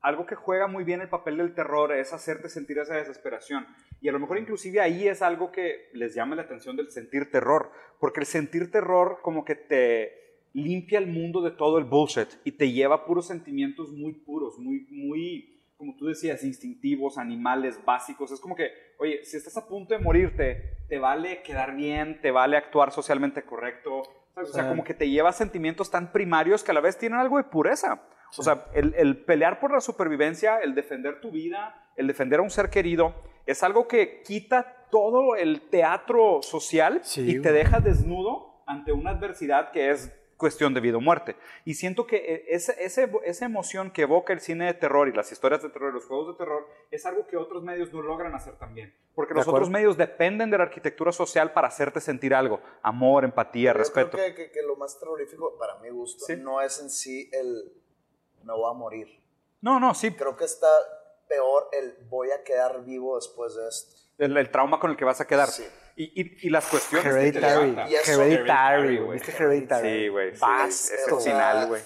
algo que juega muy bien el papel del terror es hacerte sentir esa desesperación. Y a lo mejor inclusive ahí es algo que les llama la atención del sentir terror. Porque el sentir terror como que te limpia el mundo de todo el bullshit y te lleva a puros sentimientos muy puros, muy, muy, como tú decías, instintivos, animales, básicos. Es como que, oye, si estás a punto de morirte, te vale quedar bien, te vale actuar socialmente correcto. ¿sabes? O sea, Sí. como que te lleva a sentimientos tan primarios que a la vez tienen algo de pureza. O sea, el, el pelear por la supervivencia, el defender tu vida, el defender a un ser querido, es algo que quita todo el teatro social Sí, y te deja desnudo ante una adversidad que es cuestión de vida o muerte. Y siento que eh, ese, ese- esa emoción que evoca el cine de terror y las historias de terror y los juegos de terror es algo que otros medios no logran hacer también. Porque los otros medios dependen de la arquitectura social para hacerte sentir algo. Amor, empatía, Yo respeto. creo que, que- que lo más terrorífico, para mi gusto, Sí. no es en sí el me voy a morir. No, no, sí. Creo que está peor el voy a quedar vivo después de esto. El, el trauma con el que vas a quedar. Sí. Y, y- y las cuestiones que te Hereditary. Hereditary, güey. ¿Viste Hereditary? Sí, güey. Sí, es final, güey.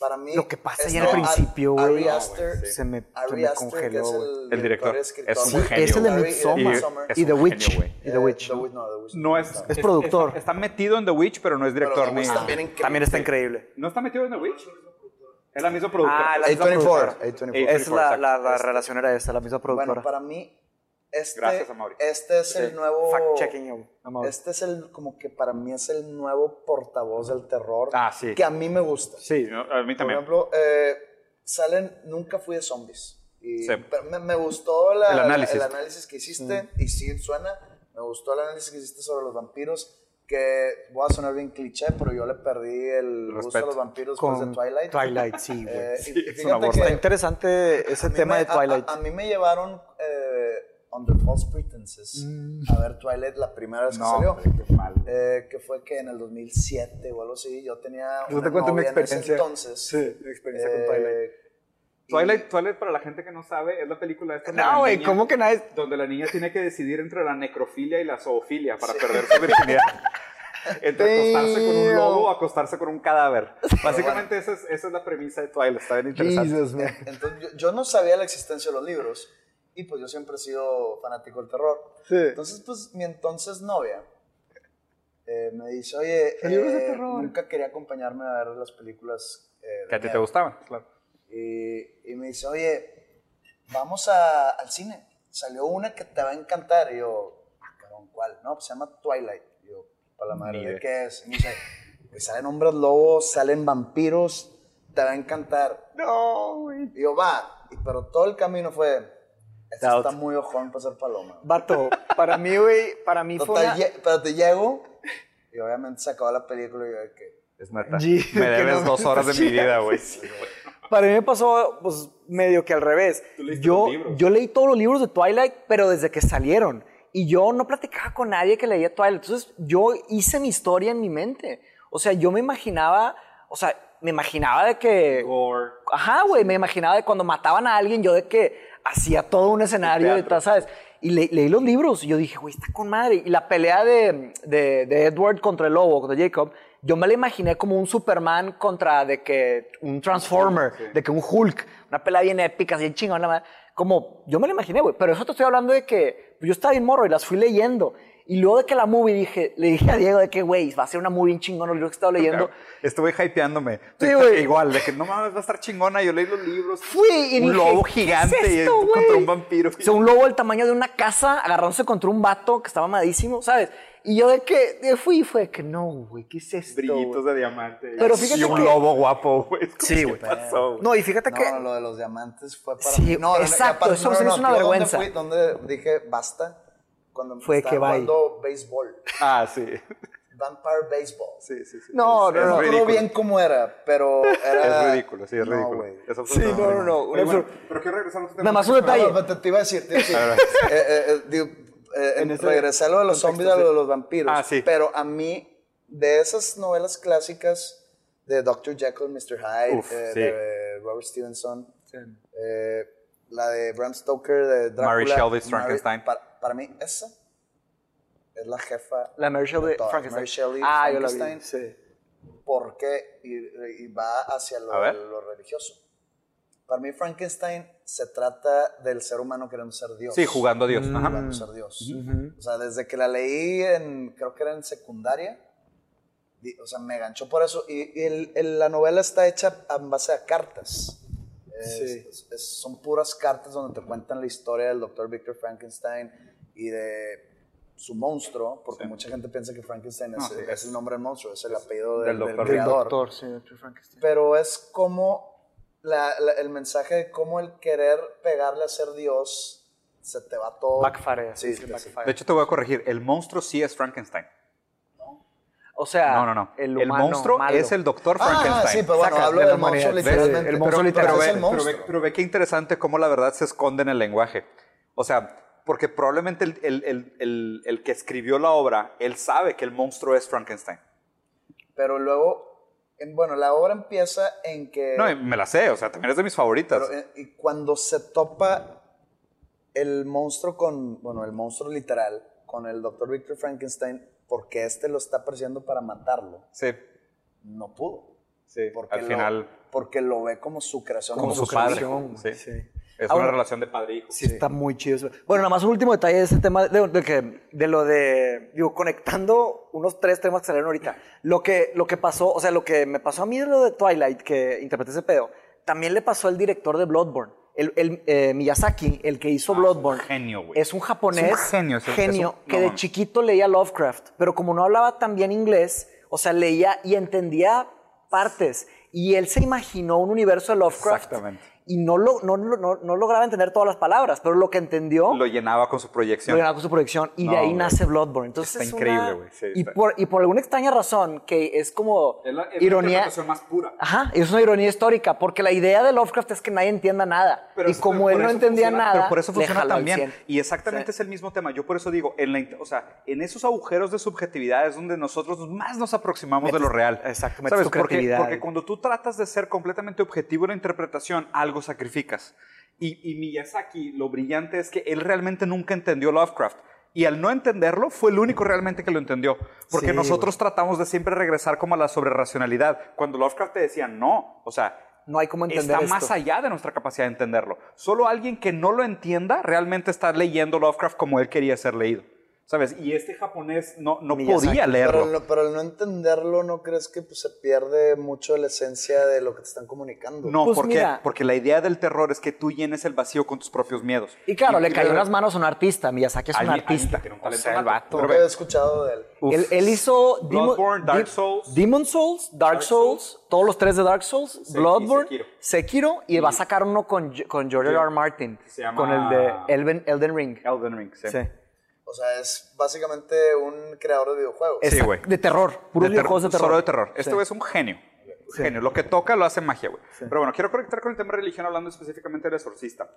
Para mí. Lo que pasa ya esto- al principio, güey. No, sí. Se me, se me congeló, es güey. el, El director. Es un genio, Es el de Midsommar. Y- The Witch. Y The Eh, Witch. The Witch, no, No es. Es productor. Está, metido en The Witch, pero no es director ni. También está increíble. ¿No está metido en The Witch? Es la misma productora. Ah, la misma A24. productora. A24. Eh, Es la, la, la relación era esa, la misma productora. Bueno, para mí, Este, Gracias, Amaury. Este es el nuevo. Fact-checking, Amaury. Este es el, como que para mí es el nuevo portavoz del terror. Ah, sí. Que a mí me gusta. Sí. A mí Por también. ejemplo, eh, salen, nunca fui de zombies. Y, Sí. pero me, me gustó la- El la- análisis. el análisis que hiciste, y sí suena, me gustó el análisis que hiciste sobre los vampiros, que voy a sonar bien cliché, pero yo le perdí el gusto a los vampiros después de Twilight. Twilight, sí, güey. Eh, Sí, es una que Está interesante ese tema me- de Twilight. A, a- a mí me llevaron eh, Under False Pretenses a ver Twilight la primera vez que No, salió. hombre, qué mal. Eh, que fue que en el 2007 o algo así, yo tenía Yo una te cuento mi novia en ese experiencia. entonces. Sí, mi experiencia con Eh, Twilight. y- Twilight, Twilight, para la gente que no sabe, es la película esta. No, güey, ¿cómo que nadie...? Donde la niña tiene que decidir entre la necrofilia y la zoofilia para perder su virginidad. Entre acostarse con un lobo o acostarse con un cadáver. Básicamente esa, es, esa es la premisa de Twilight. Está bien interesante. Jesus. Entonces yo, yo no sabía la existencia de los libros y pues yo siempre he sido fanático del terror. Sí. Entonces pues mi entonces novia eh, me dice, oye, eh, terror. nunca quería acompañarme a ver las películas. eh, Que a ti te miedo". gustaban, claro. Y, y me dice, oye, vamos a- al cine. Salió una que te va a encantar. Y yo, "Ah, cabrón, ¿cuál? No, pues se llama Twilight. Y yo, para la madre, ¿de qué es? Y me dice, pues salen hombres lobos, salen vampiros, te va a encantar. No, güey. Y yo, va. Y, pero todo el camino fue, este está muy ojón para ser paloma. Vato, para mí, güey, para mí fue Total, una... lle- pero te llego y obviamente se acabó la película y yo, de que... Es neta. G, Me debes no- dos horas de mi vida, güey. Para mí me pasó, pues, medio que al revés. leíste Yo, los libros. yo leí todos los libros de Twilight, pero desde que salieron. Y yo no platicaba con nadie que leía Twilight. Entonces, yo hice mi historia en mi mente. O sea, yo me imaginaba, o sea, me imaginaba de que... Gore. Ajá, güey, me imaginaba de cuando mataban a alguien, yo de que hacía todo un escenario tal, ¿sabes? Y le- leí los libros y yo dije, güey, está con madre. Y la pelea de, de, de Edward contra el lobo, contra Jacob, yo me la imaginé como un Superman contra de que un Transformer, de que un Hulk, una pelea bien épica, así chingona, como yo me la imaginé, güey. Pero eso te estoy hablando de que yo estaba bien morro y las fui leyendo. Y luego de que la movie dije, le dije a Diego de que, güey, va a ser una movie bien chingona, los libros que estaba leyendo. Estuve hypeándome. Sí, güey. Igual, de que no mames, va a estar chingona. Yo leí los libros. Fui y un dije, lobo ¿qué gigante es y esto, contra güey? un vampiro. O sea, un lobo del tamaño de una casa agarrándose contra un vato que estaba amadísimo, ¿sabes? Y yo de que de fui y fue de que no, güey, ¿qué es esto? Brillitos güey? de diamante. Pero fíjate y un que- lobo guapo, güey. Sí, ¿Qué güey. pasó? No, y fíjate No, que lo de los diamantes fue para Sí, mí. No, no, no, exacto, aparte- eso se me hizo una vergüenza. ¿Dónde, fui? ¿Dónde dije basta? Cuando Fue que bye. jugando béisbol. Ah, sí. Vampire Baseball. Sí, sí, sí. No, Es- no, es no. Recuerdo bien cómo era, pero era... Es ridículo, sí, es No, ridículo. Sí, no, no, no. Oye, bueno, pero quiero regresar a tema. Nada más un detalle. no, te, te iba a decir, te iba a decir. A ver. Eh, eh, eh, digo, eh, En lo de los zombies, a lo de los vampiros. Ah, sí. Pero a mí, de esas novelas clásicas de Dr. Jekyll, Mr. Hyde, Uf, eh, sí. de Robert Stevenson, eh, la de Bram Stoker, de Drácula. Mary Shelley's Mary- Frankenstein. para, para mí, esa es la jefa. La Mary Shelley. Frankenstein. Mary Shelley ah, yo la vi. Frankenstein. Sí. porque y, y va hacia lo, A ver. lo religioso. Para mí Frankenstein se trata del ser humano queriendo ser Dios. Sí, jugando a Dios. Ajá. Jugando a ser Dios. O sea, desde que la leí en, creo que era en secundaria, o sea, me ganchó por eso. Y, y el- el- la novela está hecha en base a cartas. Es- Sí. es- es- son puras cartas donde te cuentan la historia del doctor Victor Frankenstein y de su monstruo, porque Sí. mucha gente piensa que Frankenstein es, No, sí, es es- el nombre del monstruo, es el apellido del doctor. Creador. doctor, sí. Frankenstein. Pero es como la- la- el mensaje de cómo el querer pegarle a ser Dios se te va todo. Backfire. Sí, sí, te- backfire. De hecho, te voy a corregir. El monstruo sí es Frankenstein. o sea, No, no, no. el, monstruo malo. es el doctor Ah, Frankenstein. sí, pero bueno, Saca hablo de la del monstruo literalmente. El monstruo pero, ve, el pero monstruo. ve- pero ve qué interesante cómo la verdad se esconde en el lenguaje. O sea, porque probablemente el, el- el- el- el que escribió la obra, él sabe que el monstruo es Frankenstein. Pero luego, en- bueno, la obra empieza en que. No, me la sé, o sea, también es de mis favoritas. pero, eh, y cuando se topa el monstruo con. Bueno, el monstruo literal, con el doctor Victor Frankenstein, porque este lo está persiguiendo para matarlo, sí, no pudo. sí. Porque Al lo- final, Porque lo ve como su creación, como, como, su padre. creación, Sí. sí. Es Ah, una relación de padre e hijo. Sí, está muy chido eso. Bueno, nada más un último detalle de ese tema, de, de que, de lo de, digo, conectando unos tres temas que salieron ahorita. Lo que, lo que pasó, o sea, lo que me pasó a mí de lo de Twilight, que interpreté ese pedo, también le pasó al director de Bloodborne. el, el, eh, Miyazaki, el que hizo Bloodborne, Ah, genio, güey. es un japonés Es un genio ese- genio es un- que no de mames. chiquito leía Lovecraft, pero como no hablaba tan bien inglés, o sea, leía y entendía partes. Y él se imaginó un universo de Lovecraft. Exactamente. Y no, lo, no, no, no, no lograba entender todas las palabras, pero lo que entendió Lo llenaba con su proyección. lo llenaba con su proyección y de No, ahí güey. nace Bloodborne. Entonces Está es increíble, una- güey. Sí, y, por, y por alguna extraña razón, que es como ironía. más pura. Ajá, es una ironía histórica, porque la idea de Lovecraft es que nadie entienda nada. y como él no entendía nada, Pero por eso funciona también. 100. Y exactamente Sí. es el mismo tema. Yo por eso digo, en la, o sea, en esos agujeros de subjetividad es donde nosotros más nos aproximamos de lo real. exacto, ¿Sabes? Porque, porque cuando tú tratas de ser completamente objetivo en la interpretación, algo sacrificas. Y, y Miyazaki, lo brillante es que él realmente nunca entendió Lovecraft. Y al no entenderlo, fue el único realmente que lo entendió. Porque Sí, nosotros tratamos de siempre regresar como a la sobreracionalidad. Cuando Lovecraft te decía, no, o sea, No hay cómo entender está esto. más allá de nuestra capacidad de entenderlo. Solo alguien que no lo entienda realmente está leyendo Lovecraft como él quería ser leído. ¿Sabes? Y este japonés no, no Miyazaki. podía Pero, leerlo. no- pero al no entenderlo, ¿no crees que pues, se pierde mucho la esencia de lo que te están comunicando? No, Pues porque, mira. porque la idea del terror es que tú llenes el vacío con tus propios miedos. Y claro, le cayó en las manos a un artista. Miyazaki es un artista. tiene un O talento sea, el nato. vato. Pero Nunca ve, he escuchado de él. Él, él hizo Demon- Bloodborne, Dark Souls. Demon Souls, Dark, Dark Souls, Souls. todos los tres de Dark Souls, Bloodborne, Sekiro. Sekiro, y va a sacar uno con, con George R. R. Martin, Se llama- con el de Elden, Elden Ring. Elden Ring, sí. Sí. O sea, es básicamente un creador de videojuegos. Sí, güey. De terror, puros De ter- videojuegos de terror. Solo de terror. Este Sí. güey es un genio. Sí. Genio. Lo que toca lo hace magia, güey. Pero bueno, quiero conectar con el tema de religión hablando específicamente del exorcista.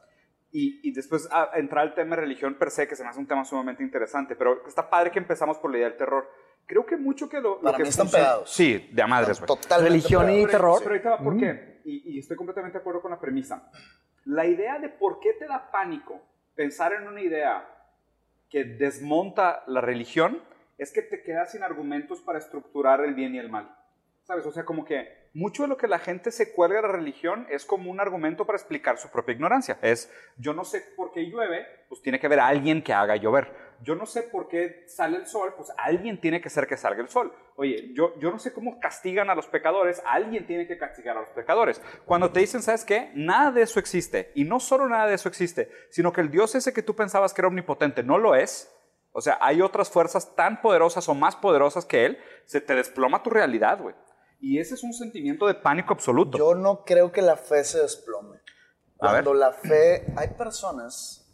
Y, y después a, entrar al tema de religión per se, que se me hace un tema sumamente interesante. Pero está padre que empezamos por la idea del terror. Creo que mucho que lo, lo Para que mí están funciona- pegados. Sí, de a madres, güey. Religión y terror. Pero ahorita va por qué. Y, y estoy completamente de acuerdo con la premisa. La idea de por qué te da pánico pensar en una idea que desmonta la religión es que te quedas sin argumentos para estructurar el bien y el mal. ¿Sabes? O sea, como que mucho de lo que la gente se cuelga de la religión es como un argumento para explicar su propia ignorancia. Es, yo no sé por qué llueve, pues tiene que haber alguien que haga llover. Yo no sé por qué sale el sol, pues alguien tiene que ser que salga el sol. Oye, yo, yo no sé cómo castigan a los pecadores, alguien tiene que castigar a los pecadores. Cuando te dicen, ¿sabes qué? Nada de eso existe. Y no solo nada de eso existe, sino que el Dios ese que tú pensabas que era omnipotente no lo es. O sea, hay otras fuerzas tan poderosas o más poderosas que Él, se te desploma tu realidad, güey. Y ese es un sentimiento de pánico absoluto. Yo no creo que la fe se desplome. A ver. Cuando la fe, hay personas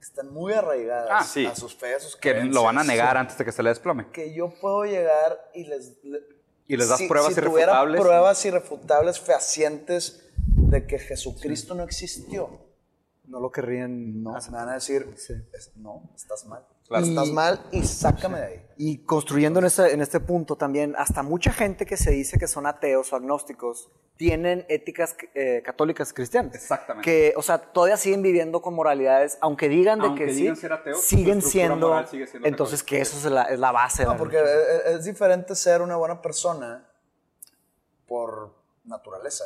están muy arraigadas Ah, sí. a sus fe, a sus que creencias. lo van a negar antes de que se le desplome. Que yo puedo llegar y les... le- Y les das si- pruebas si irrefutables. pruebas irrefutables, fehacientes de que Jesucristo no existió. No lo querrían No, hacer. me van a decir, Sí. es- no, estás mal. Claro. Estás Y- mal y sácame de ahí. Y construyendo en este, en este punto también, hasta mucha gente que se dice que son ateos o agnósticos tienen éticas eh, católicas cristianas. Exactamente. Que, o sea, todavía siguen viviendo con moralidades, aunque digan de Aunque que digan sí, ser ateos, siguen siendo. moral sigue siendo entonces, católica. que eso es la, es la base. de No, la porque religión. es, es diferente ser una buena persona por naturaleza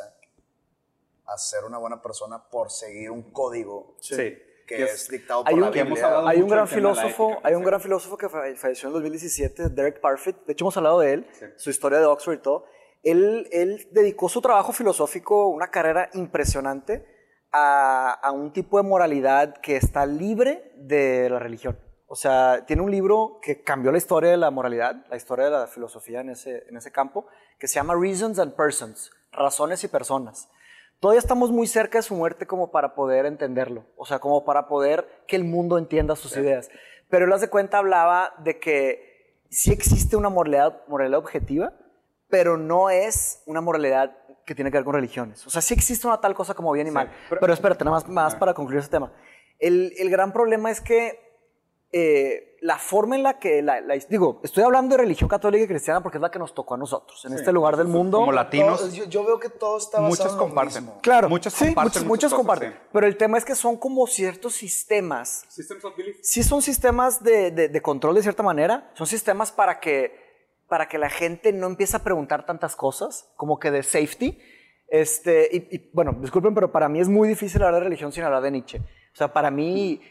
a ser una buena persona por seguir un código Sí. Que Que es, dictado Hay por un, la Biblia. hablado hay un gran filósofo, ética, hay un gran filósofo que fa- falleció en 2017, Derek Parfit. De hecho, hemos hablado de él, Sí. su historia de Oxford y todo. Él, él dedicó su trabajo filosófico, una carrera impresionante, a, a un tipo de moralidad que está libre de la religión. O sea, tiene un libro que cambió la historia de la moralidad, la historia de la filosofía en ese, en ese campo, que se llama Reasons and Persons, razones y personas. Todavía estamos muy cerca de su muerte como para poder entenderlo, o sea, como para poder que el mundo entienda sus ideas. Pero él, haz de cuenta, hablaba de que sí existe una moralidad, moralidad objetiva, pero no es una moralidad que tiene que ver con religiones. O sea, sí existe una tal cosa como bien y mal. pero- Pero, espérate, nada más, más para concluir ese tema. El, el gran problema es que eh, la forma en la que, la, la- digo, estoy hablando de religión católica y cristiana porque es la que nos tocó a nosotros, en este lugar del mundo. Como latinos, Todo- yo, yo veo que todo está basado muchos en lo comparten. mismo. Claro, Muchos sí, comparten muchos, muchas muchos cosas, comparten. sí. Pero el tema es que son como ciertos sistemas. Systems of belief. Sí son sistemas de, de- de control de cierta manera. Son sistemas para que, para que la gente no empiece a preguntar tantas cosas, como que de safety. Este, y, y, bueno, disculpen, pero para mí es muy difícil hablar de religión sin hablar de Nietzsche. O sea, para mí